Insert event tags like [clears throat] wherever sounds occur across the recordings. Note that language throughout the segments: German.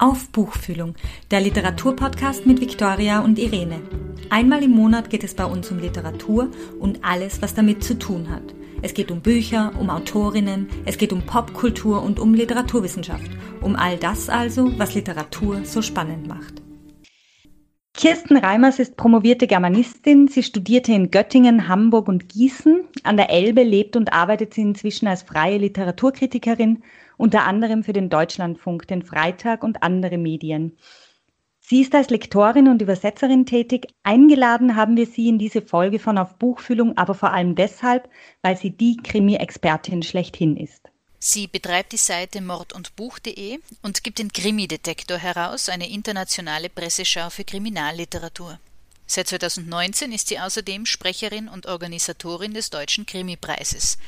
Auf Buchfühlung, der Literaturpodcast mit Viktoria und Irene. Einmal im Monat geht es bei uns um Literatur und alles, was damit zu tun hat. Es geht um Bücher, um Autorinnen, es geht um Popkultur und um Literaturwissenschaft. Um all das also, was Literatur so spannend macht. Kirsten Reimers ist promovierte Germanistin. Sie studierte in Göttingen, Hamburg und Gießen. An der Elbe lebt und arbeitet sie inzwischen als freie Literaturkritikerin unter anderem für den Deutschlandfunk, den Freitag und andere Medien. Sie ist als Lektorin und Übersetzerin tätig. Eingeladen haben wir sie in diese Folge von Auf Buchfühlung, aber vor allem deshalb, weil sie die Krimi-Expertin schlechthin ist. Sie betreibt die Seite mordundbuch.de und gibt den Krimi-Detektor heraus, eine internationale Presseschau für Kriminalliteratur. Seit 2019 ist sie außerdem Sprecherin und Organisatorin des Deutschen Krimi-Preises.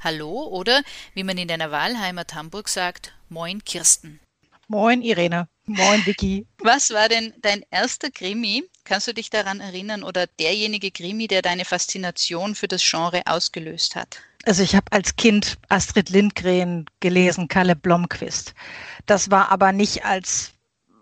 Hallo oder, wie man in deiner Wahlheimat Hamburg sagt, Moin Kirsten. Moin Irene. Moin Vicky. [laughs] Was war denn dein erster Krimi? Kannst du dich daran erinnern oder derjenige Krimi, der deine Faszination für das Genre ausgelöst hat? Also ich habe als Kind Astrid Lindgren gelesen, Kalle Blomquist. Das war aber nicht als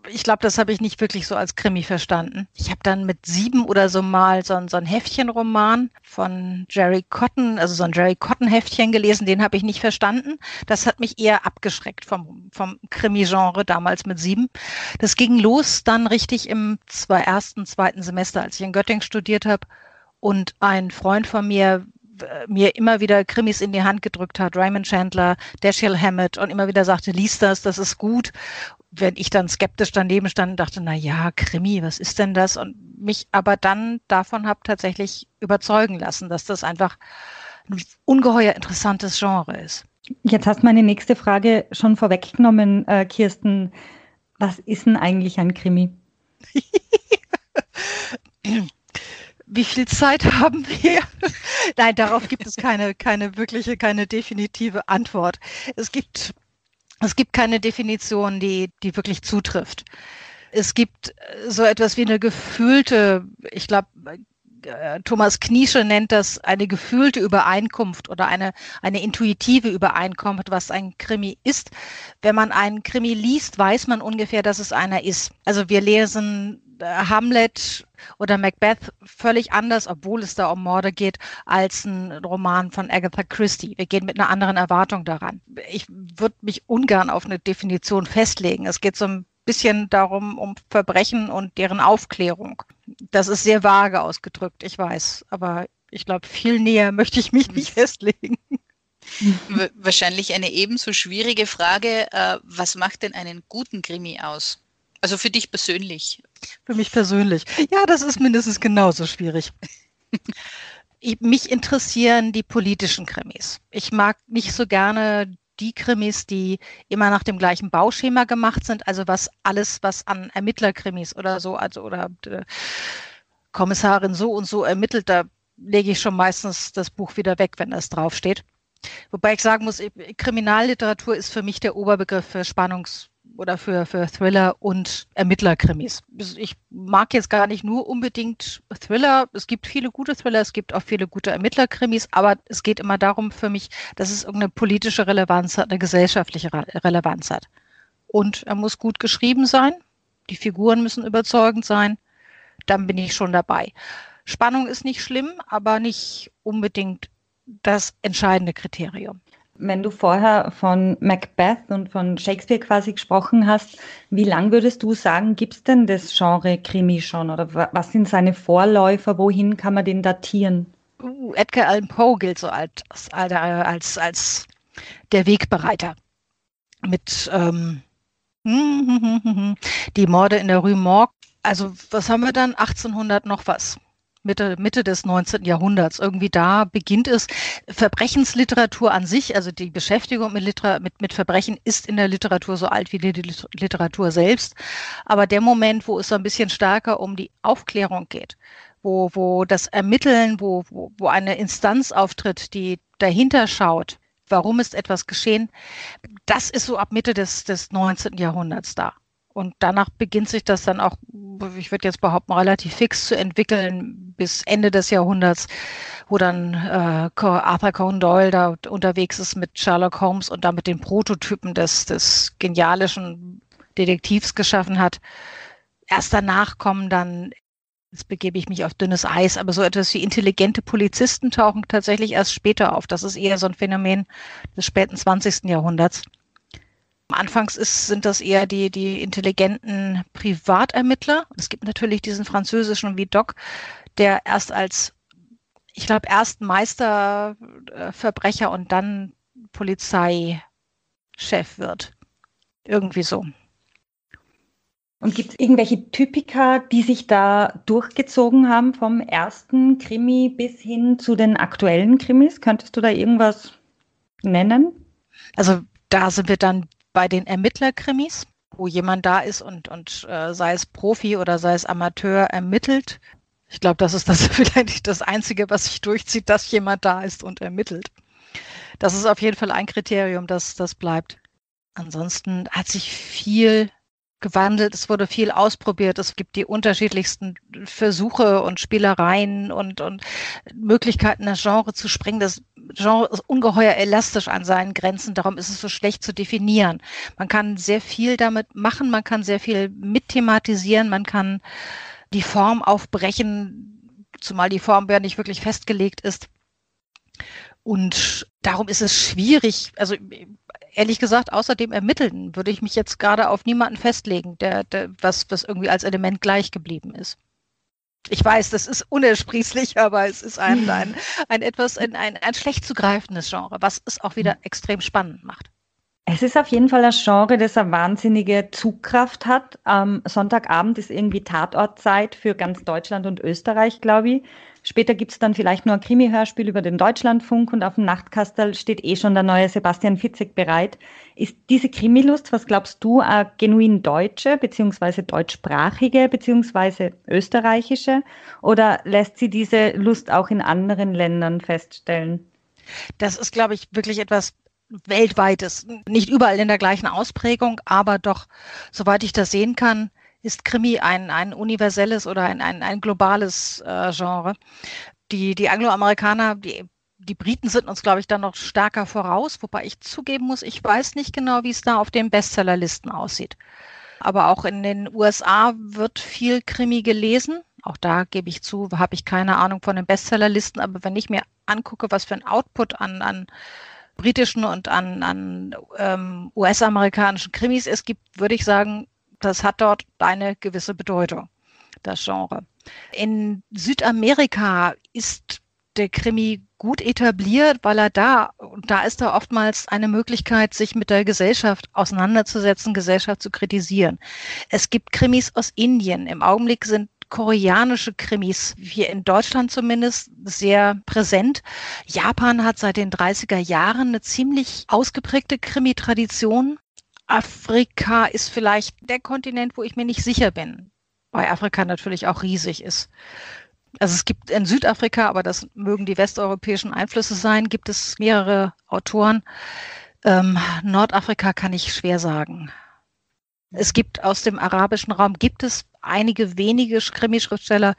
ich glaube, das habe ich nicht wirklich so als Krimi verstanden. Ich habe dann mit sieben oder so mal so, ein, so ein Heftchenroman von Jerry Cotton, also so ein Jerry Cotton Heftchen gelesen, den habe ich nicht verstanden. Das hat mich eher abgeschreckt vom, vom Krimi-Genre damals mit sieben. Das ging los dann richtig im zwei, ersten, zweiten Semester, als ich in Göttingen studiert habe. Und ein Freund von mir mir immer wieder Krimis in die Hand gedrückt hat, Raymond Chandler, Dashiell Hammett und immer wieder sagte, lies das, das ist gut wenn ich dann skeptisch daneben stand und dachte, na ja, Krimi, was ist denn das? Und mich aber dann davon habe tatsächlich überzeugen lassen, dass das einfach ein ungeheuer interessantes Genre ist. Jetzt hast du meine nächste Frage schon vorweggenommen, äh, Kirsten. Was ist denn eigentlich ein Krimi? [laughs] Wie viel Zeit haben wir? Nein, darauf gibt es keine, keine wirkliche, keine definitive Antwort. Es gibt es gibt keine Definition, die, die wirklich zutrifft. Es gibt äh, so etwas wie eine gefühlte, ich glaube, äh, Thomas Kniesche nennt das eine gefühlte Übereinkunft oder eine, eine intuitive Übereinkunft, was ein Krimi ist. Wenn man einen Krimi liest, weiß man ungefähr, dass es einer ist. Also wir lesen Hamlet oder Macbeth völlig anders, obwohl es da um Morde geht, als ein Roman von Agatha Christie. Wir gehen mit einer anderen Erwartung daran. Ich würde mich ungern auf eine Definition festlegen. Es geht so ein bisschen darum, um Verbrechen und deren Aufklärung. Das ist sehr vage ausgedrückt, ich weiß, aber ich glaube, viel näher möchte ich mich nicht festlegen. Wahrscheinlich eine ebenso schwierige Frage. Äh, was macht denn einen guten Krimi aus? Also für dich persönlich. Für mich persönlich. Ja, das ist mindestens genauso schwierig. mich interessieren die politischen Krimis. Ich mag nicht so gerne die Krimis, die immer nach dem gleichen Bauschema gemacht sind, also was alles, was an Ermittlerkrimis oder so, also oder äh, Kommissarin so und so ermittelt, da lege ich schon meistens das Buch wieder weg, wenn das draufsteht. Wobei ich sagen muss, Kriminalliteratur ist für mich der Oberbegriff für Spannungs- oder für, für Thriller und Ermittlerkrimis. Ich mag jetzt gar nicht nur unbedingt Thriller. Es gibt viele gute Thriller, es gibt auch viele gute Ermittlerkrimis, aber es geht immer darum für mich, dass es irgendeine politische Relevanz hat, eine gesellschaftliche Relevanz hat. Und er muss gut geschrieben sein. Die Figuren müssen überzeugend sein. Dann bin ich schon dabei. Spannung ist nicht schlimm, aber nicht unbedingt das entscheidende Kriterium. Wenn du vorher von Macbeth und von Shakespeare quasi gesprochen hast, wie lang würdest du sagen, gibt es denn das Genre Krimi schon? Oder was sind seine Vorläufer? Wohin kann man den datieren? Uh, Edgar Allan Poe gilt so als, als, als der Wegbereiter. Mit ähm, [laughs] die Morde in der Rue Morgue. Also was haben wir dann? 1800 noch was. Mitte, Mitte des 19. Jahrhunderts. Irgendwie da beginnt es. Verbrechensliteratur an sich, also die Beschäftigung mit, Liter mit, mit Verbrechen ist in der Literatur so alt wie die Literatur selbst. Aber der Moment, wo es so ein bisschen stärker um die Aufklärung geht, wo, wo das Ermitteln, wo, wo, wo eine Instanz auftritt, die dahinter schaut, warum ist etwas geschehen, das ist so ab Mitte des, des 19. Jahrhunderts da. Und danach beginnt sich das dann auch, ich würde jetzt behaupten, relativ fix zu entwickeln bis Ende des Jahrhunderts, wo dann äh, Arthur Conan Doyle da unterwegs ist mit Sherlock Holmes und damit den Prototypen des, des genialischen Detektivs geschaffen hat. Erst danach kommen dann, jetzt begebe ich mich auf dünnes Eis, aber so etwas wie intelligente Polizisten tauchen tatsächlich erst später auf. Das ist eher so ein Phänomen des späten 20. Jahrhunderts. Anfangs ist, sind das eher die, die intelligenten Privatermittler. Es gibt natürlich diesen französischen Vidocq, der erst als, ich glaube, erst Meisterverbrecher und dann Polizeichef wird. Irgendwie so. Und gibt es irgendwelche Typika, die sich da durchgezogen haben vom ersten Krimi bis hin zu den aktuellen Krimis? Könntest du da irgendwas nennen? Also da sind wir dann bei den Ermittlerkrimis, wo jemand da ist und, und äh, sei es Profi oder sei es Amateur ermittelt. Ich glaube, das ist das [laughs] vielleicht das Einzige, was sich durchzieht, dass jemand da ist und ermittelt. Das ist auf jeden Fall ein Kriterium, das, das bleibt. Ansonsten hat sich viel gewandelt, es wurde viel ausprobiert, es gibt die unterschiedlichsten Versuche und Spielereien und, und Möglichkeiten, das Genre zu sprengen. Das Genre ist ungeheuer elastisch an seinen Grenzen, darum ist es so schlecht zu definieren. Man kann sehr viel damit machen, man kann sehr viel mitthematisieren, man kann die Form aufbrechen, zumal die Form ja nicht wirklich festgelegt ist. Und darum ist es schwierig, also ehrlich gesagt, außer dem Ermitteln würde ich mich jetzt gerade auf niemanden festlegen, der, der was, was irgendwie als Element gleich geblieben ist. Ich weiß, das ist unersprießlich, [laughs] aber es ist ein, ein, ein etwas, ein, ein, ein schlecht zu greifendes Genre, was es auch wieder extrem spannend macht. Es ist auf jeden Fall ein Genre, das eine wahnsinnige Zugkraft hat. Am Sonntagabend ist irgendwie Tatortzeit für ganz Deutschland und Österreich, glaube ich. Später gibt es dann vielleicht nur ein Krimi-Hörspiel über den Deutschlandfunk und auf dem Nachtkastel steht eh schon der neue Sebastian Fitzek bereit. Ist diese Krimilust, was glaubst du, eine genuin deutsche, beziehungsweise deutschsprachige, beziehungsweise österreichische? Oder lässt sie diese Lust auch in anderen Ländern feststellen? Das ist, glaube ich, wirklich etwas weltweites. Nicht überall in der gleichen Ausprägung, aber doch, soweit ich das sehen kann, ist Krimi ein, ein universelles oder ein, ein, ein globales äh, Genre. Die, die Angloamerikaner, die, die Briten sind uns, glaube ich, dann noch stärker voraus, wobei ich zugeben muss, ich weiß nicht genau, wie es da auf den Bestsellerlisten aussieht. Aber auch in den USA wird viel Krimi gelesen. Auch da gebe ich zu, habe ich keine Ahnung von den Bestsellerlisten. Aber wenn ich mir angucke, was für ein Output an, an britischen und an, an ähm, US-amerikanischen Krimis es gibt, würde ich sagen, das hat dort eine gewisse Bedeutung, das Genre. In Südamerika ist der Krimi gut etabliert, weil er da, und da ist da oftmals eine Möglichkeit, sich mit der Gesellschaft auseinanderzusetzen, Gesellschaft zu kritisieren. Es gibt Krimis aus Indien. Im Augenblick sind koreanische Krimis, hier in Deutschland zumindest, sehr präsent. Japan hat seit den 30er Jahren eine ziemlich ausgeprägte Krimi-Tradition. Afrika ist vielleicht der Kontinent, wo ich mir nicht sicher bin, weil Afrika natürlich auch riesig ist. Also es gibt in Südafrika, aber das mögen die westeuropäischen Einflüsse sein, gibt es mehrere Autoren. Ähm, Nordafrika kann ich schwer sagen. Es gibt aus dem arabischen Raum, gibt es einige wenige Krimi-Schriftsteller,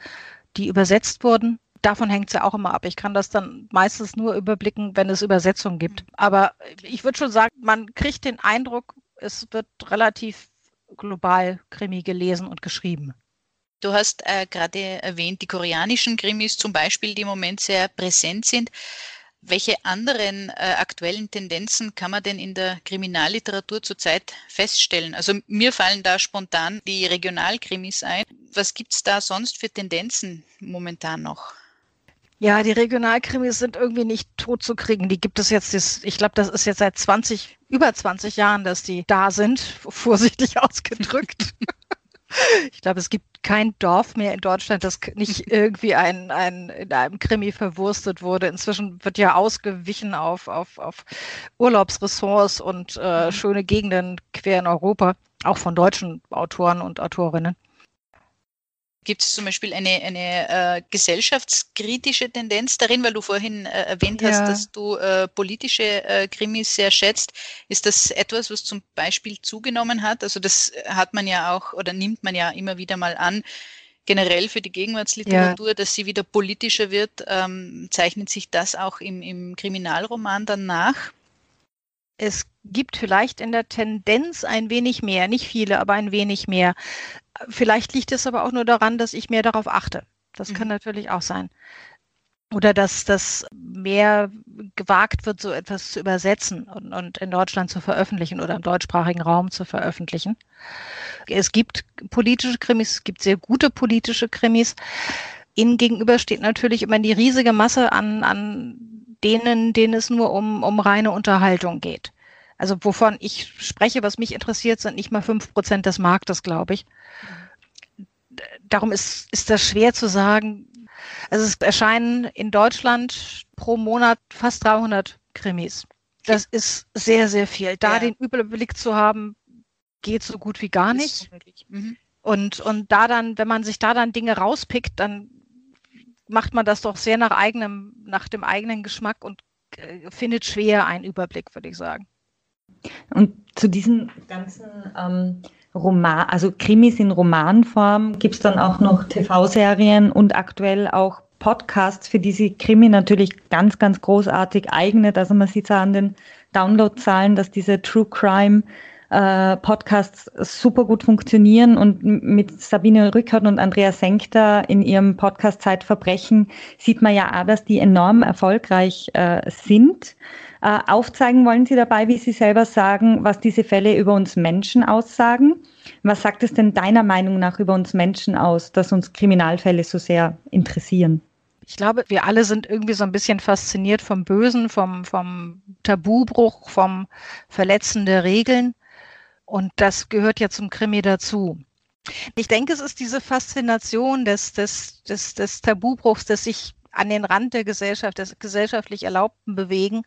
die übersetzt wurden. Davon hängt es ja auch immer ab. Ich kann das dann meistens nur überblicken, wenn es Übersetzungen gibt. Aber ich würde schon sagen, man kriegt den Eindruck, es wird relativ global Krimi gelesen und geschrieben. Du hast äh, gerade erwähnt, die koreanischen Krimis zum Beispiel, die im Moment sehr präsent sind. Welche anderen äh, aktuellen Tendenzen kann man denn in der Kriminalliteratur zurzeit feststellen? Also mir fallen da spontan die Regionalkrimis ein. Was gibt es da sonst für Tendenzen momentan noch? Ja, die Regionalkrimis sind irgendwie nicht tot zu kriegen. Die gibt es jetzt, ich glaube, das ist jetzt seit 20, über 20 Jahren, dass die da sind, [laughs] vorsichtig [laughs] ausgedrückt. [laughs] ich glaube, es gibt kein Dorf mehr in Deutschland, das nicht irgendwie ein, ein, in einem Krimi verwurstet wurde. Inzwischen wird ja ausgewichen auf, auf, auf Urlaubsressorts und äh, mhm. schöne Gegenden quer in Europa, auch von deutschen Autoren und Autorinnen. Gibt es zum Beispiel eine, eine äh, gesellschaftskritische Tendenz darin, weil du vorhin äh, erwähnt ja. hast, dass du äh, politische äh, Krimis sehr schätzt. Ist das etwas, was zum Beispiel zugenommen hat? Also das hat man ja auch oder nimmt man ja immer wieder mal an, generell für die Gegenwartsliteratur, ja. dass sie wieder politischer wird. Ähm, zeichnet sich das auch im, im Kriminalroman dann nach? Es gibt vielleicht in der Tendenz ein wenig mehr, nicht viele, aber ein wenig mehr. Vielleicht liegt es aber auch nur daran, dass ich mehr darauf achte. Das mhm. kann natürlich auch sein. Oder dass das mehr gewagt wird, so etwas zu übersetzen und, und, in Deutschland zu veröffentlichen oder im deutschsprachigen Raum zu veröffentlichen. Es gibt politische Krimis, es gibt sehr gute politische Krimis. Ihnen gegenüber steht natürlich immer die riesige Masse an, an denen, denen es nur um, um reine Unterhaltung geht. Also wovon ich spreche, was mich interessiert, sind nicht mal fünf Prozent des Marktes, glaube ich. Darum ist, ist das schwer zu sagen. Also es erscheinen in Deutschland pro Monat fast 300 Krimis. Das ist sehr, sehr viel. Da ja. den Überblick zu haben, geht so gut wie gar nicht. Mhm. Und, und da dann, wenn man sich da dann Dinge rauspickt, dann macht man das doch sehr nach eigenem, nach dem eigenen Geschmack und äh, findet schwer einen Überblick, würde ich sagen. Und zu diesen ganzen ähm, Roman, also Krimis in Romanform, gibt es dann auch noch TV-Serien und aktuell auch Podcasts, für die sich Krimi natürlich ganz, ganz großartig eignet. Also man sieht es an den Downloadzahlen, dass diese True Crime äh, Podcasts super gut funktionieren und mit Sabine Rückert und Andrea Senkter in ihrem Podcast Zeitverbrechen sieht man ja auch, dass die enorm erfolgreich äh, sind. Äh, aufzeigen wollen Sie dabei, wie Sie selber sagen, was diese Fälle über uns Menschen aussagen. Was sagt es denn deiner Meinung nach über uns Menschen aus, dass uns Kriminalfälle so sehr interessieren? Ich glaube, wir alle sind irgendwie so ein bisschen fasziniert vom Bösen, vom, vom Tabubruch, vom Verletzen der Regeln. Und das gehört ja zum Krimi dazu. Ich denke, es ist diese Faszination des, des, des, des Tabubruchs, des sich an den Rand der Gesellschaft, des gesellschaftlich Erlaubten bewegen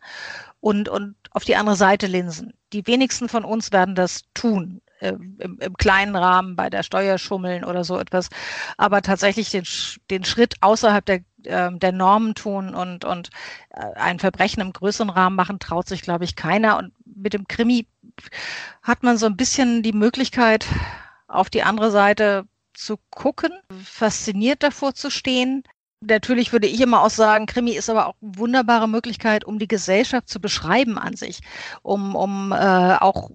und, und auf die andere Seite linsen. Die wenigsten von uns werden das tun. Äh, im, im, kleinen Rahmen bei der Steuerschummeln oder so etwas, aber tatsächlich den, den Schritt außerhalb der, äh, der Normen tun und, und äh, ein Verbrechen im größeren Rahmen machen, traut sich, glaube ich, keiner. Und mit dem Krimi hat man so ein bisschen die Möglichkeit, auf die andere Seite zu gucken, fasziniert davor zu stehen. Natürlich würde ich immer auch sagen, Krimi ist aber auch eine wunderbare Möglichkeit, um die Gesellschaft zu beschreiben an sich, um, um äh, auch,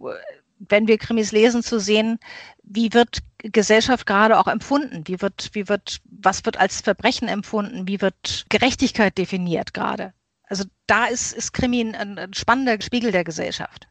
wenn wir Krimis lesen, zu sehen, wie wird Gesellschaft gerade auch empfunden? Wie wird, wie wird, was wird als Verbrechen empfunden? Wie wird Gerechtigkeit definiert gerade? Also da ist, ist Krimi ein, ein spannender Spiegel der Gesellschaft.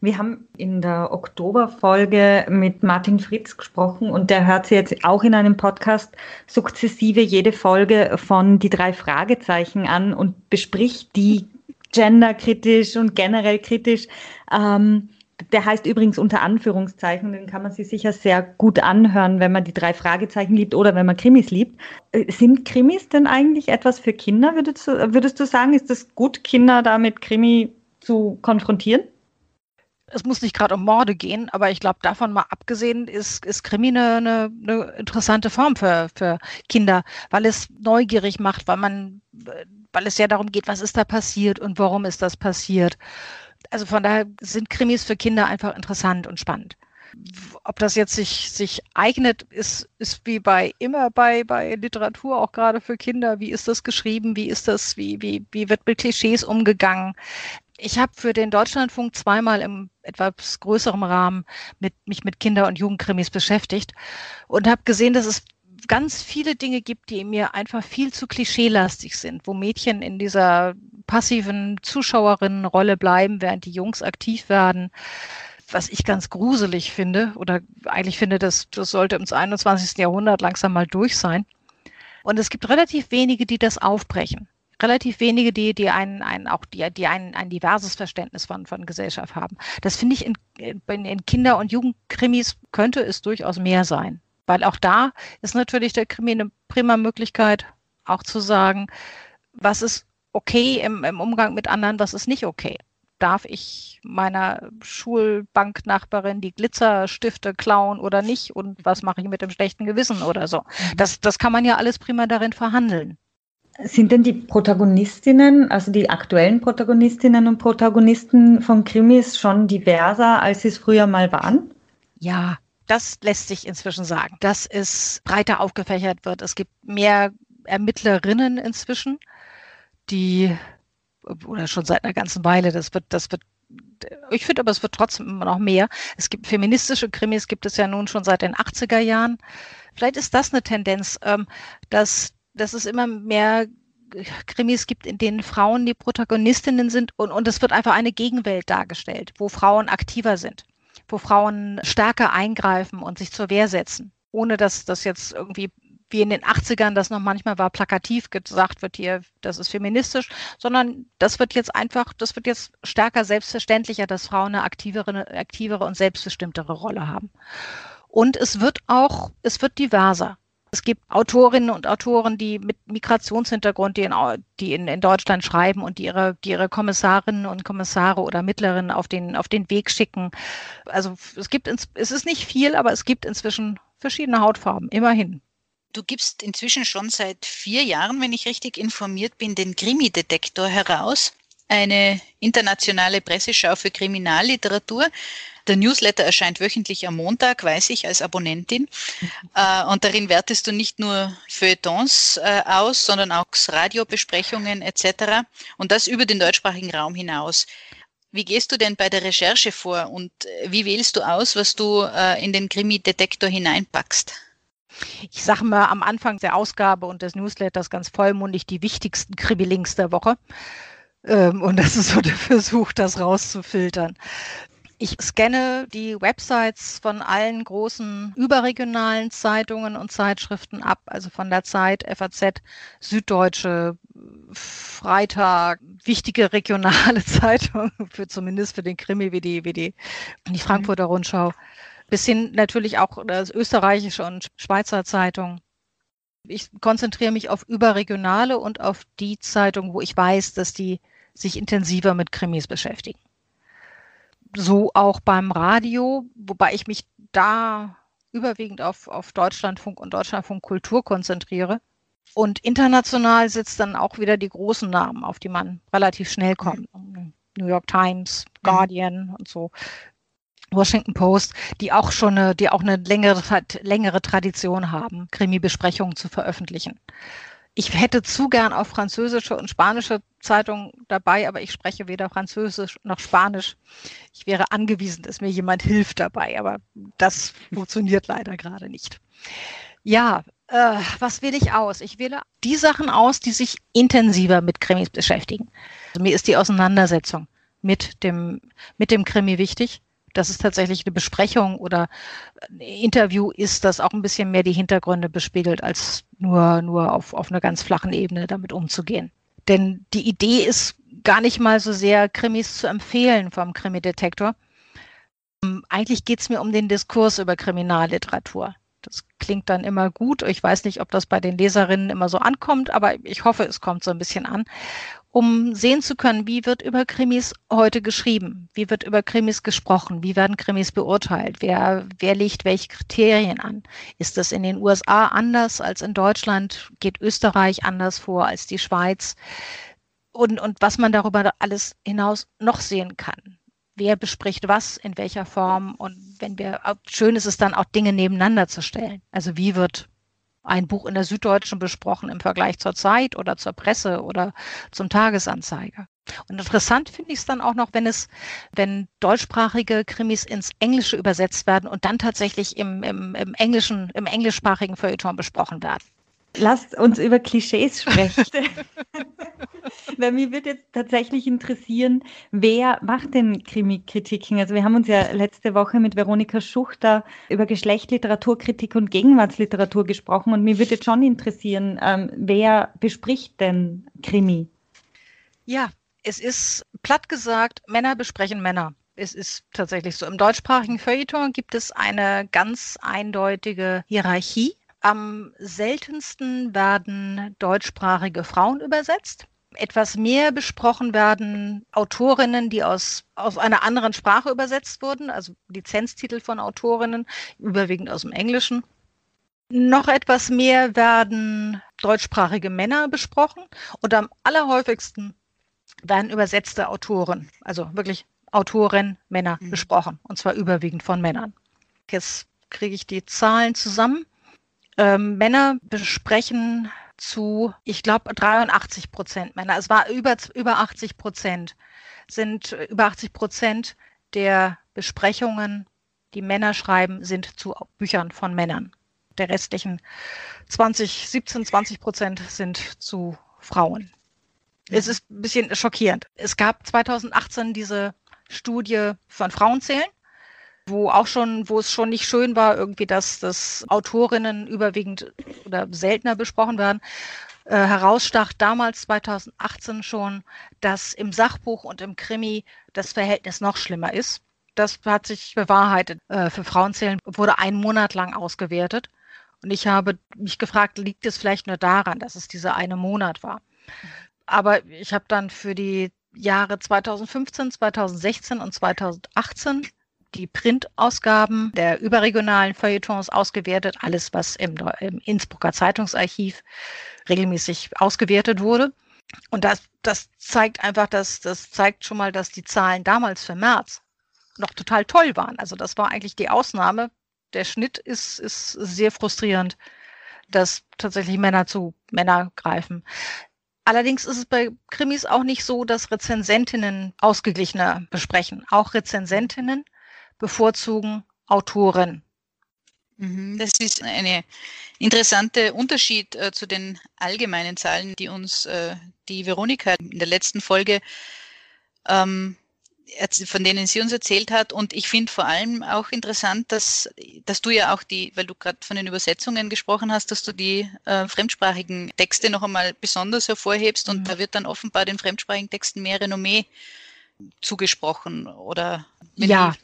Wir haben in der Oktoberfolge mit Martin Fritz gesprochen und der hört sich jetzt auch in einem Podcast sukzessive jede Folge von die drei Fragezeichen an und bespricht die genderkritisch und generell kritisch. Ähm, der heißt übrigens unter Anführungszeichen, den kann man sich sicher sehr gut anhören, wenn man die drei Fragezeichen liebt oder wenn man Krimis liebt. Äh, sind Krimis denn eigentlich etwas für Kinder, würdest du, würdest du sagen? Ist es gut, Kinder da mit Krimi zu konfrontieren? es muss nicht gerade um Morde gehen, aber ich glaube, davon mal abgesehen ist, ist Krimi eine, eine, eine interessante Form für, für Kinder, weil es neugierig macht, weil man, weil es ja darum geht, was ist da passiert und warum ist das passiert. Also von daher sind Krimis für Kinder einfach interessant und spannend. Ob das jetzt sich, sich eignet, ist, ist wie bei immer bei, bei Literatur, auch gerade für Kinder. Wie ist das geschrieben? Wie ist das, wie, wie, wie wird mit Klischees umgegangen? Ich habe für den Deutschlandfunk zweimal im etwas größerem Rahmen mit, mich mit Kinder- und Jugendkrimis beschäftigt und habe gesehen, dass es ganz viele Dinge gibt, die mir einfach viel zu klischeelastig sind, wo Mädchen in dieser passiven Zuschauerinnenrolle bleiben, während die Jungs aktiv werden. Was ich ganz gruselig finde, oder eigentlich finde, dass das sollte im 21. Jahrhundert langsam mal durch sein. Und es gibt relativ wenige, die das aufbrechen relativ wenige, die, die einen, einen auch die, die ein, ein diverses Verständnis von, von Gesellschaft haben. Das finde ich in, in, in Kinder- und Jugendkrimis könnte es durchaus mehr sein. Weil auch da ist natürlich der Krimi eine prima Möglichkeit, auch zu sagen, was ist okay im, im Umgang mit anderen, was ist nicht okay. Darf ich meiner Schulbanknachbarin die Glitzerstifte klauen oder nicht? Und was mache ich mit dem schlechten Gewissen oder so? Mhm. Das, das kann man ja alles prima darin verhandeln. Sind denn die Protagonistinnen, also die aktuellen Protagonistinnen und Protagonisten von Krimis schon diverser, als sie es früher mal waren? Ja, das lässt sich inzwischen sagen, dass es breiter aufgefächert wird. Es gibt mehr Ermittlerinnen inzwischen, die oder schon seit einer ganzen Weile, das wird, das wird ich finde aber, es wird trotzdem immer noch mehr. Es gibt feministische Krimis, gibt es ja nun schon seit den 80er Jahren. Vielleicht ist das eine Tendenz, ähm, dass, dass es immer mehr Krimis gibt, in denen Frauen die Protagonistinnen sind und, und es wird einfach eine Gegenwelt dargestellt, wo Frauen aktiver sind, wo Frauen stärker eingreifen und sich zur Wehr setzen, ohne dass das jetzt irgendwie wie in den 80ern das noch manchmal war, plakativ gesagt wird hier, das ist feministisch, sondern das wird jetzt einfach, das wird jetzt stärker selbstverständlicher, dass Frauen eine aktivere, aktivere und selbstbestimmtere Rolle haben. Und es wird auch, es wird diverser. Es gibt Autorinnen und Autoren, die mit Migrationshintergrund, die in, die in, in Deutschland schreiben und die ihre, die ihre Kommissarinnen und Kommissare oder Mittlerinnen auf den, auf den Weg schicken. Also es gibt, ins, es ist nicht viel, aber es gibt inzwischen verschiedene Hautfarben, immerhin. Du gibst inzwischen schon seit vier Jahren, wenn ich richtig informiert bin, den Krimi-Detektor heraus, eine internationale Presseschau für Kriminalliteratur. Der Newsletter erscheint wöchentlich am Montag, weiß ich, als Abonnentin. Mhm. Äh, und darin wertest du nicht nur Feuilletons äh, aus, sondern auch Radiobesprechungen etc. Und das über den deutschsprachigen Raum hinaus. Wie gehst du denn bei der Recherche vor und äh, wie wählst du aus, was du in den Krimi-Detektor hineinpackst? Ich sage mal am Anfang der Ausgabe und des Newsletters ganz vollmundig die wichtigsten Krimi-Links der Woche. Ähm, und das ist so der Versuch, das rauszufiltern. Ich scanne die Websites von allen großen überregionalen Zeitungen und Zeitschriften ab, also von der Zeit, FAZ, Süddeutsche, Freitag, wichtige regionale [laughs] Zeitungen, für zumindest für den Krimi wie die, wie die, die Frankfurter Rundschau, bis hin natürlich auch das österreichische und Schweizer Zeitung. Ich konzentriere mich auf überregionale und auf die Zeitungen, wo ich weiß, dass die sich intensiver mit Krimis beschäftigen so auch beim Radio, wobei ich mich da überwiegend auf, auf Deutschlandfunk und Deutschlandfunk Kultur konzentriere. Und international sitzt dann auch wieder die großen Namen, auf die man relativ schnell kommt. New York Times, mhm. Guardian mhm. und so. Washington Post, die auch schon eine, die auch eine längere, längere Tradition haben, Krimi-Besprechungen zu veröffentlichen. Ich hätte zu gern auf französische und spanische Zeitungen dabei, aber ich spreche weder Französisch noch Spanisch. Ich wäre angewiesen, dass mir jemand hilft dabei, aber das funktioniert leider gerade nicht. Ja, äh, was wähle ich aus? Ich wähle die Sachen aus, die sich intensiver mit Krimis beschäftigen. Also mir ist die Auseinandersetzung mit dem, mit dem Krimi wichtig dass es tatsächlich eine Besprechung oder ein Interview ist, das auch ein bisschen mehr die Hintergründe bespiegelt, als nur, nur auf, auf einer ganz flachen Ebene damit umzugehen. Denn die Idee ist gar nicht mal so sehr, Krimis zu empfehlen vom Krimidetektor. Ähm, eigentlich geht es mir um den Diskurs über Kriminalliteratur. Das klingt dann immer gut. Ich weiß nicht, ob das bei den Leserinnen immer so ankommt, aber ich hoffe, es kommt so ein bisschen an um sehen zu können, wie wird über Krimis heute geschrieben, wie wird über Krimis gesprochen, wie werden Krimis beurteilt, wer, wer legt welche Kriterien an. Ist das in den USA anders als in Deutschland? Geht Österreich anders vor als die Schweiz? Und, und was man darüber alles hinaus noch sehen kann. Wer bespricht was, in welcher Form und wenn wir, schön ist es dann auch Dinge nebeneinander zu stellen. Also wie wird ein Buch in der Süddeutschen besprochen im Vergleich zur Zeit oder zur Presse oder zum Tagesanzeiger. Und interessant finde ich es dann auch noch, wenn es, wenn deutschsprachige Krimis ins Englische übersetzt werden und dann tatsächlich im, im, im englischen, im englischsprachigen Feuilleton besprochen werden. Lasst uns über Klischees [laughs] sprechen. [laughs] Weil mich würde jetzt tatsächlich interessieren, wer macht denn Krimi-Kritiken? Also wir haben uns ja letzte Woche mit Veronika Schuchter über Geschlechtliteraturkritik und Gegenwartsliteratur gesprochen und mir würde jetzt schon interessieren, ähm, wer bespricht denn Krimi? Ja, es ist platt gesagt, Männer besprechen Männer. Es ist tatsächlich so. Im deutschsprachigen Feuilleton gibt es eine ganz eindeutige Hierarchie. Am seltensten werden deutschsprachige Frauen übersetzt. Etwas mehr besprochen werden Autorinnen, die aus, aus einer anderen Sprache übersetzt wurden, also Lizenztitel von Autorinnen, überwiegend aus dem Englischen. Noch etwas mehr werden deutschsprachige Männer besprochen und am allerhäufigsten werden übersetzte Autoren, also wirklich Autoren, Männer mhm. besprochen, und zwar überwiegend von Männern. Jetzt kriege ich die Zahlen zusammen. Ähm, Männer besprechen zu, ich glaube, 83 Prozent Männer. Es war über, über 80 Prozent sind über 80 Prozent der Besprechungen, die Männer schreiben, sind zu Büchern von Männern. Der restlichen 20, 17, 20 Prozent sind zu Frauen. Es ist ein bisschen schockierend. Es gab 2018 diese Studie von Frauenzählen, wo auch schon, wo es schon nicht schön war, irgendwie, dass, dass Autorinnen überwiegend oder seltener besprochen werden. Äh, herausstach damals 2018 schon, dass im Sachbuch und im Krimi das Verhältnis noch schlimmer ist. Das hat sich bewahrheitet. Äh, für Frauenzählen wurde ein Monat lang ausgewertet. Und ich habe mich gefragt, liegt es vielleicht nur daran, dass es dieser eine Monat war? Aber ich habe dann für die Jahre 2015, 2016 und 2018 die Printausgaben der überregionalen Feuilletons ausgewertet, alles, was im, im Innsbrucker Zeitungsarchiv regelmäßig ausgewertet wurde. Und das, das zeigt einfach, dass das zeigt schon mal, dass die Zahlen damals für März noch total toll waren. Also das war eigentlich die Ausnahme. Der Schnitt ist, ist sehr frustrierend, dass tatsächlich Männer zu Männer greifen. Allerdings ist es bei Krimis auch nicht so, dass Rezensentinnen ausgeglichener besprechen. Auch Rezensentinnen bevorzugen Autoren. Mhm. Das ist ein interessanter Unterschied äh, zu den allgemeinen Zahlen, die uns äh, die Veronika in der letzten Folge ähm, von denen sie uns erzählt hat. Und ich finde vor allem auch interessant, dass, dass du ja auch die, weil du gerade von den Übersetzungen gesprochen hast, dass du die äh, fremdsprachigen Texte noch einmal besonders hervorhebst und mhm. da wird dann offenbar den fremdsprachigen Texten mehr Renommee zugesprochen oder ja.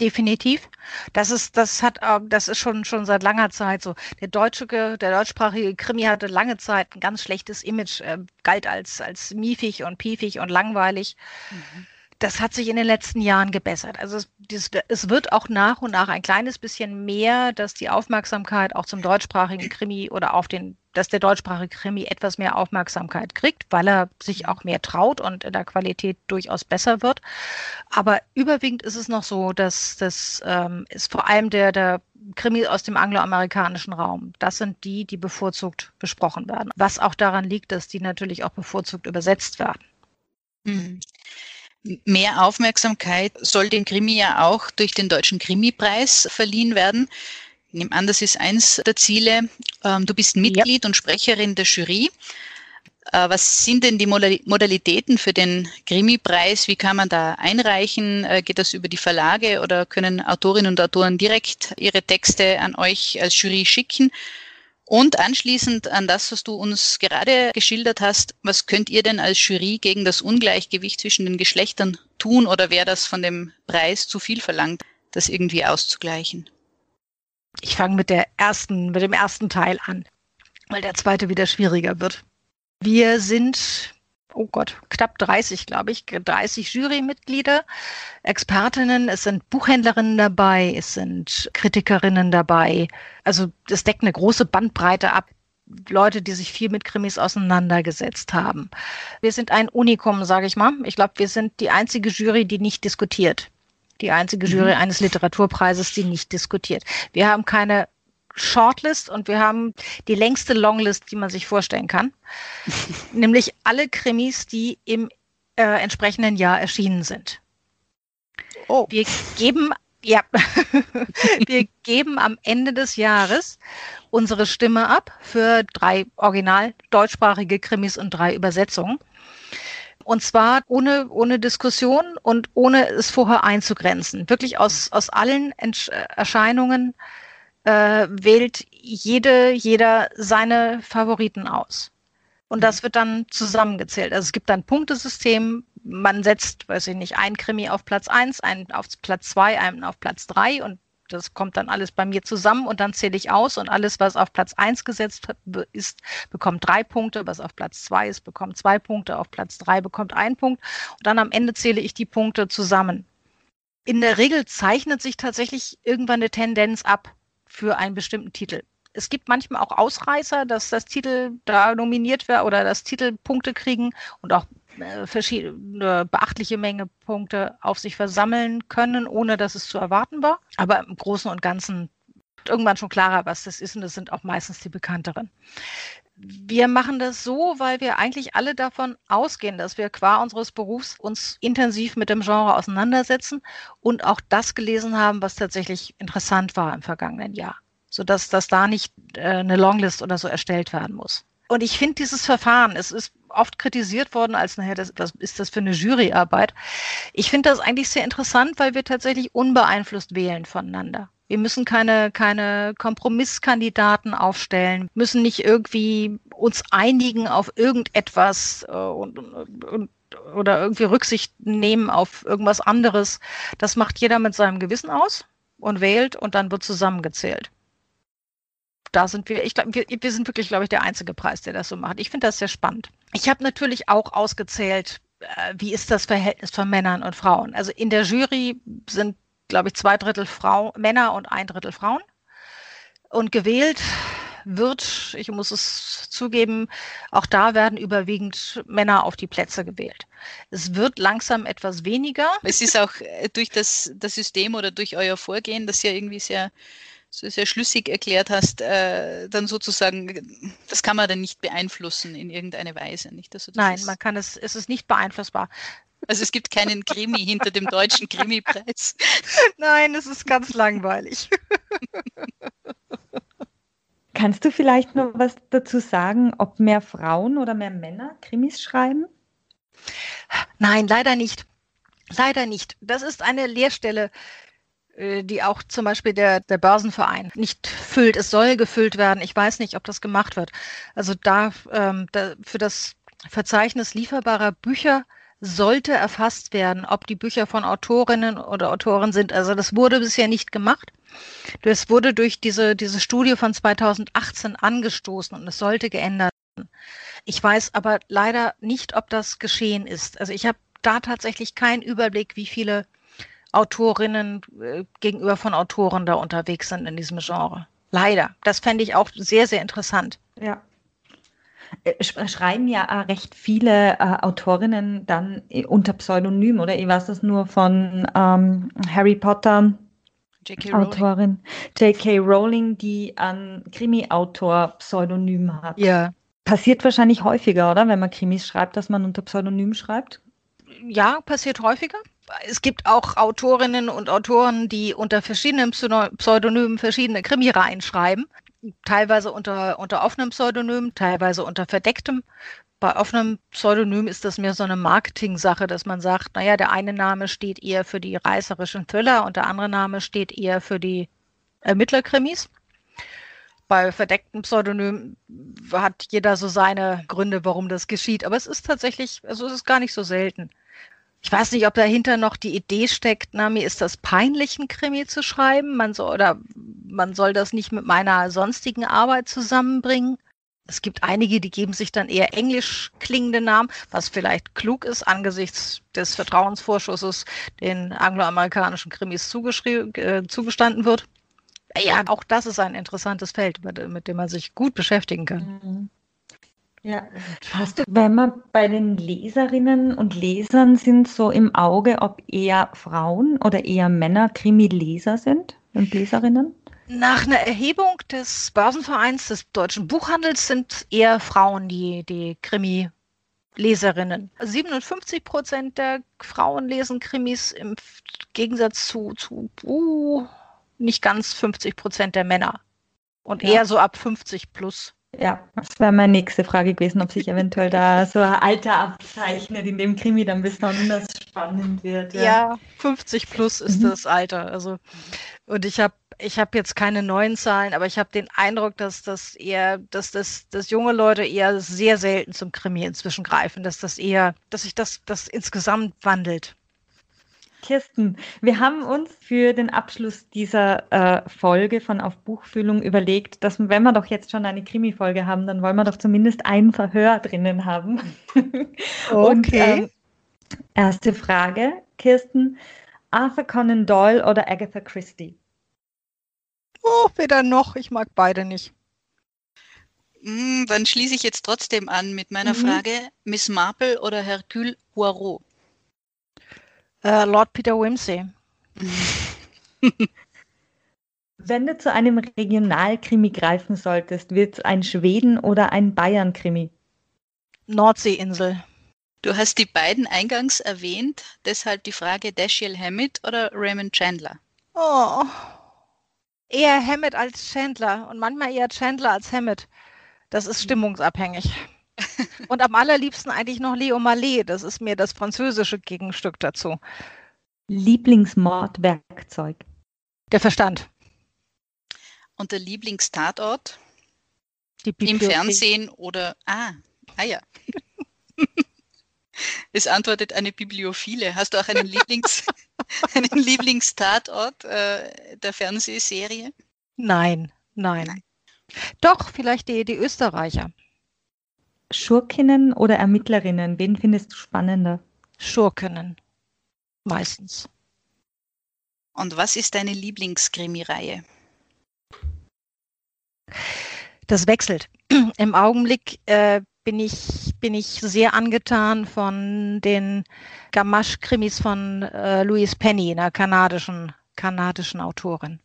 Definitiv. Das ist, das hat, ähm, das ist schon, schon seit langer Zeit so. Der deutsche, der deutschsprachige Krimi hatte lange Zeit ein ganz schlechtes Image, äh, galt als, als miefig und piefig und langweilig. Mhm das hat sich in den letzten Jahren gebessert. Also es, es, wird auch nach und nach ein kleines bisschen mehr, dass die Aufmerksamkeit auch zum deutschsprachigen Krimi oder auf den, dass der deutschsprachige Krimi etwas mehr Aufmerksamkeit kriegt, weil er sich auch mehr traut und in der Qualität durchaus besser wird. Aber überwiegend ist es noch so, dass das ähm, ist vor allem der, der Krimi aus dem angloamerikanischen Raum. Das sind die, die bevorzugt besprochen werden. Was auch daran liegt, dass die natürlich auch bevorzugt übersetzt werden. Mhm mehr Aufmerksamkeit soll dem Krimi ja auch durch den Deutschen Krimipreis verliehen werden. Ich nehme an, das ist eins der Ziele. Ähm, du bist Mitglied ja. und Sprecherin der Jury. Äh, was sind denn die Modalitäten für den Krimi-Preis? Wie kann man da einreichen? Äh, geht das über die Verlage oder können Autorinnen und Autoren direkt ihre Texte an euch als Jury schicken? Und anschließend an das, was du uns gerade geschildert hast, was könnt ihr denn als Jury gegen das Ungleichgewicht zwischen den Geschlechtern tun oder wäre das von dem Preis zu viel verlangt, das irgendwie auszugleichen? Ich fange mit der ersten, mit dem ersten Teil an, weil der zweite wieder schwieriger wird. Wir sind oh Gott, knapp 30, glaube ich, 30 Jurymitglieder, Expertinnen, es sind Buchhändlerinnen dabei, es sind Kritikerinnen dabei. Also es deckt eine große Bandbreite ab. Leute, die sich viel mit Krimis auseinandergesetzt haben. Wir sind ein Unikum, sage ich mal. Ich glaube, wir sind die einzige Jury, die nicht diskutiert. Die einzige Jury mhm. eines Literaturpreises, die nicht diskutiert. Wir haben keine Shortlist und wir haben die längste Longlist, die man sich vorstellen kann. [laughs] nämlich alle Krimis, die im äh, entsprechenden Jahr erschienen sind. Oh. Wir geben, ja, [laughs] wir geben am Ende des Jahres unsere Stimme ab für drei original deutschsprachige Krimis und drei Übersetzungen. Und zwar ohne, ohne Diskussion und ohne es vorher einzugrenzen. Wirklich aus, aus allen Entsch Erscheinungen äh, wählt jede, jeder seine Favoriten aus. Und das wird dann zusammengezählt. Also es gibt dann Punktesystem. Man setzt, weiß ich nicht, ein Krimi auf Platz eins, einen auf Platz zwei, einen auf Platz drei und das kommt dann alles bei mir zusammen und dann zähle ich aus und alles, was auf Platz eins gesetzt ist, bekommt drei Punkte, was auf Platz zwei ist, bekommt zwei Punkte, auf Platz drei bekommt ein Punkt und dann am Ende zähle ich die Punkte zusammen. In der Regel zeichnet sich tatsächlich irgendwann eine Tendenz ab für einen bestimmten Titel. Es gibt manchmal auch Ausreißer, dass das Titel da nominiert wird oder das Titel Punkte kriegen und auch äh, verschiedene beachtliche Menge Punkte auf sich versammeln können, ohne dass es zu erwarten war. Aber im Großen und Ganzen irgendwann schon klarer, was das ist und das sind auch meistens die bekannteren. Wir machen das so, weil wir eigentlich alle davon ausgehen, dass wir qua unseres Berufs uns intensiv mit dem Genre auseinandersetzen und auch das gelesen haben, was tatsächlich interessant war im vergangenen Jahr, sodass das da nicht äh, eine Longlist oder so erstellt werden muss. Und ich finde dieses Verfahren, es ist oft kritisiert worden als, naja, das, was ist das für eine Juryarbeit? Ich finde das eigentlich sehr interessant, weil wir tatsächlich unbeeinflusst wählen voneinander. Wir müssen keine, keine Kompromisskandidaten aufstellen, müssen nicht irgendwie uns einigen auf irgendetwas äh, und, und, oder irgendwie Rücksicht nehmen auf irgendwas anderes. Das macht jeder mit seinem Gewissen aus und wählt und dann wird zusammengezählt da sind wir, ich glaube, wir, wir sind wirklich, glaube ich, der einzige Preis, der das so macht. Ich finde das sehr spannend. Ich habe natürlich auch ausgezählt, äh, wie ist das Verhältnis von Männern und Frauen. Also in der Jury sind, glaube ich, zwei Drittel Frau, Männer und ein Drittel Frauen. Und gewählt wird, ich muss es zugeben, auch da werden überwiegend Männer auf die Plätze gewählt. Es wird langsam etwas weniger. Es ist auch äh, durch das, das System oder durch euer Vorgehen, das ja irgendwie sehr sehr schlüssig erklärt hast, äh, dann sozusagen, das kann man dann nicht beeinflussen in irgendeine Weise, nicht? Also Nein, man kann es, es ist nicht beeinflussbar. Also es gibt keinen Krimi hinter dem deutschen Krimi-Preis. [laughs] Nein, es ist ganz langweilig. [laughs] Kannst du vielleicht noch was dazu sagen, ob mehr Frauen oder mehr Männer Krimis schreiben? Nein, leider nicht. Leider nicht. Das ist eine Leerstelle, äh, die auch zum Beispiel der, der Börsenverein nicht füllt. Es soll gefüllt werden. Ich weiß nicht, ob das gemacht wird. Also da, ähm, da für das Verzeichnis lieferbarer Bücher sollte erfasst werden, ob die Bücher von Autorinnen oder Autoren sind. Also das wurde bisher nicht gemacht. Das wurde durch diese, diese Studie von 2018 angestoßen und es sollte geändert werden. Ich weiß aber leider nicht, ob das geschehen ist. Also ich habe da tatsächlich keinen Überblick, wie viele Autorinnen äh, gegenüber von Autoren da unterwegs sind in diesem Genre. Leider. Das fände ich auch sehr, sehr interessant. Ja. Äh, schreiben ja recht viele äh, Autorinnen dann äh, unter Pseudonym, oder ich weiß das nur von ähm, Harry Potter. Autorin J.K. Rowling, die ein Krimi-Autor-Pseudonym hat. Ja. Passiert wahrscheinlich häufiger, oder? Wenn man Krimis schreibt, dass man unter Pseudonym schreibt? Ja, passiert häufiger es gibt auch Autorinnen und Autoren, die unter verschiedenen Pseudonymen verschiedene Krimireihen schreiben. Teilweise unter, unter offenem Pseudonym, teilweise unter verdecktem. Bei offenem Pseudonym ist das mehr so eine Marketing-Sache, dass man sagt, naja, der eine Name steht eher für die reißerischen Thriller und der andere Name steht eher für die Ermittlerkrimis. Bei verdeckten Pseudonym hat jeder so seine Gründe, warum das geschieht. Aber es ist tatsächlich, also es ist gar nicht so selten. Ich weiß nicht, ob dahinter noch die Idee steckt, na, mir ist das peinlich, ein Krimi zu schreiben. Man soll, oder man soll das nicht mit meiner sonstigen Arbeit zusammenbringen. Es gibt einige, die geben sich dann eher englisch klingende Namen, was vielleicht klug ist angesichts des Vertrauensvorschusses, den angloamerikanischen Krimis äh, zugestanden wird. Ja, auch das ist ein interessantes Feld, mit, mit dem man sich gut beschäftigen kann. Mhm. Ja, hast du, wenn wir bei den Leserinnen und Lesern sind, so im Auge, ob eher Frauen oder eher Männer Krimi-Leser sind und Leserinnen? Nach einer Erhebung des Börsenvereins des deutschen Buchhandels sind eher Frauen die, die Krimi Leserinnen. 57 Prozent der Frauen lesen Krimis im Gegensatz zu, zu uh, nicht ganz 50 Prozent der Männer. Und ja. eher so ab 50 plus. Ja, das wäre meine nächste Frage gewesen, ob sich eventuell da [laughs] so ein Alter abzeichnet, in dem Krimi dann besonders spannend wird. Ja, ja 50 plus ist mhm. das Alter. Also und ich habe ich habe jetzt keine neuen Zahlen, aber ich habe den Eindruck, dass das eher, dass das, dass junge Leute eher sehr selten zum Krimi inzwischen greifen, dass das eher, dass sich das, das insgesamt wandelt. Kirsten, wir haben uns für den Abschluss dieser äh, Folge von Auf Buchfühlung überlegt, dass wenn wir doch jetzt schon eine Krimi-Folge haben, dann wollen wir doch zumindest ein Verhör drinnen haben. [laughs] Okay. Und, ähm, erste Frage, Kirsten, Arthur Conan Doyle oder Agatha Christie? Oh, weder noch, ich mag beide nicht. Mm, dann schließe ich jetzt trotzdem an mit meiner mhm. Frage, Miss Marple oder Hercule Poirot? Uh, Lord Peter Wimsey. [laughs] Wenn du zu einem Regionalkrimi greifen solltest, wird es ein Schweden- oder ein Bayern-Krimi? Nordseeinsel. Du hast die beiden eingangs erwähnt, deshalb die Frage Dashiell Hammett oder Raymond Chandler? Oh, eher Hammett als Chandler und manchmal eher Chandler als Hammett. Das ist stimmungsabhängig. [laughs] und am allerliebsten eigentlich noch Leo Mallet. Das ist mir das französische Gegenstück dazu. Lieblingsmordwerkzeug? Der Verstand. Und der Lieblingstatort? Die Im Fernsehen oder. Ah, ah ja. [laughs] es antwortet eine Bibliophile. Hast du auch einen, Lieblings, [laughs] einen Lieblingstatort äh, der Fernsehserie? Nein, nein, nein. Doch, vielleicht die, die Österreicher. Schurkinnen oder Ermittlerinnen? Wen findest du spannender? Schurkinnen. Meistens. Und was ist deine Lieblingskrimireihe? Das wechselt. [clears throat] Im Augenblick äh, bin, ich, bin ich sehr angetan von den Gamache-Krimis von äh, Louise Penny, einer kanadischen, kanadischen Autorin.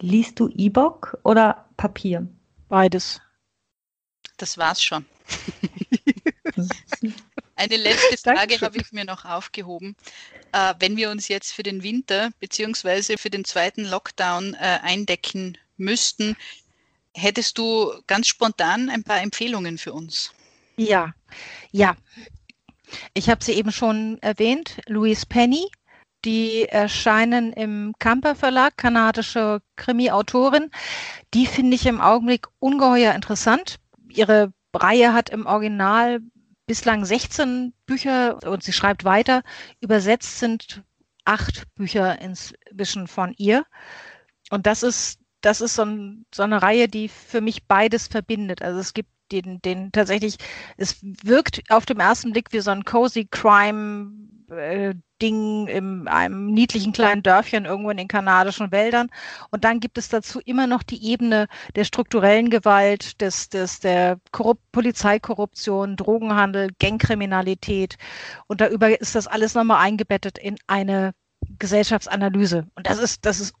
Liest du E-Book oder Papier? Beides. Das war's schon. [laughs] Eine letzte Frage habe ich mir noch aufgehoben. Äh, wenn wir uns jetzt für den Winter bzw. für den zweiten Lockdown äh, eindecken müssten, hättest du ganz spontan ein paar Empfehlungen für uns? Ja, ja. Ich habe sie eben schon erwähnt, Louise Penny. Die erscheinen im Kamper Verlag, kanadische Krimi-Autorin. Die finde ich im Augenblick ungeheuer interessant. Ihre Reihe hat im Original bislang 16 Bücher und sie schreibt weiter. Übersetzt sind acht Bücher inzwischen von ihr. Und das ist, das ist so, ein, so eine Reihe, die für mich beides verbindet. Also es gibt den, den tatsächlich, es wirkt auf dem ersten Blick wie so ein cozy Crime äh, Ding in einem niedlichen kleinen Dörfchen irgendwo in den kanadischen Wäldern. Und dann gibt es dazu immer noch die Ebene der strukturellen Gewalt, des, des, der Korrupt Polizeikorruption, Drogenhandel, Gangkriminalität. Und darüber ist das alles nochmal eingebettet in eine Gesellschaftsanalyse. Und das ist, das ist,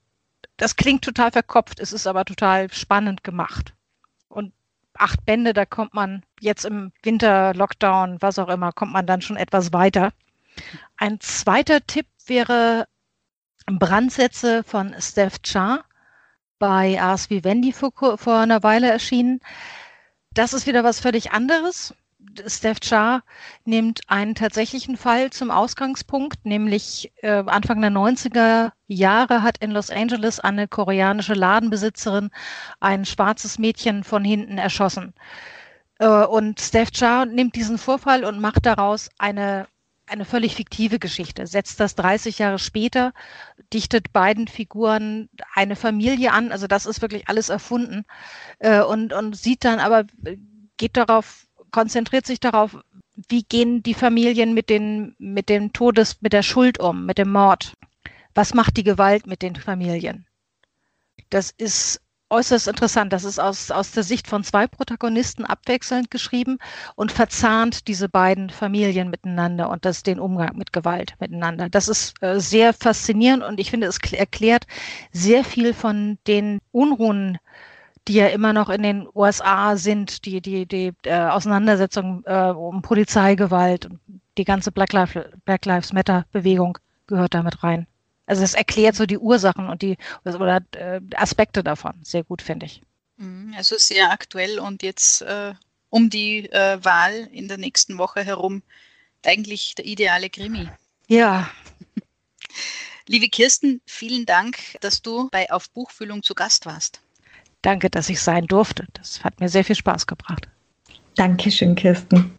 das klingt total verkopft, es ist aber total spannend gemacht. Und acht Bände, da kommt man jetzt im Winter, Lockdown, was auch immer, kommt man dann schon etwas weiter. Ein zweiter Tipp wäre Brandsätze von Steph Char bei Ars Vivendi vor, vor einer Weile erschienen. Das ist wieder was völlig anderes. Steph Char nimmt einen tatsächlichen Fall zum Ausgangspunkt, nämlich äh, Anfang der 90er Jahre hat in Los Angeles eine koreanische Ladenbesitzerin ein schwarzes Mädchen von hinten erschossen. Äh, und Steph Char nimmt diesen Vorfall und macht daraus eine eine völlig fiktive Geschichte, setzt das 30 Jahre später, dichtet beiden Figuren eine Familie an, also das ist wirklich alles erfunden äh, und, und sieht dann aber, geht darauf, konzentriert sich darauf, wie gehen die Familien mit den, mit dem Todes, mit der Schuld um, mit dem Mord? Was macht die Gewalt mit den Familien? Das ist äußerst interessant. Das ist aus, aus der Sicht von zwei Protagonisten abwechselnd geschrieben und verzahnt diese beiden Familien miteinander und das den Umgang mit Gewalt miteinander. Das ist äh, sehr faszinierend und ich finde, es erklärt sehr viel von den Unruhen, die ja immer noch in den USA sind, die, die, die äh, Auseinandersetzung äh, um Polizeigewalt und die ganze Black, Life, Black Lives Matter Bewegung gehört damit rein. Also es erklärt so die Ursachen und die oder äh, Aspekte davon sehr gut, finde ich. Mhm, also sehr aktuell und jetzt äh, um die äh, Wahl in der nächsten Woche herum eigentlich der ideale Krimi. Ja. [laughs] Liebe Kirsten, vielen Dank, dass du bei Auf Buchfühlung zu Gast warst. Danke, dass ich sein durfte. Das hat mir sehr viel Spaß gebracht. Dankeschön, Kirsten.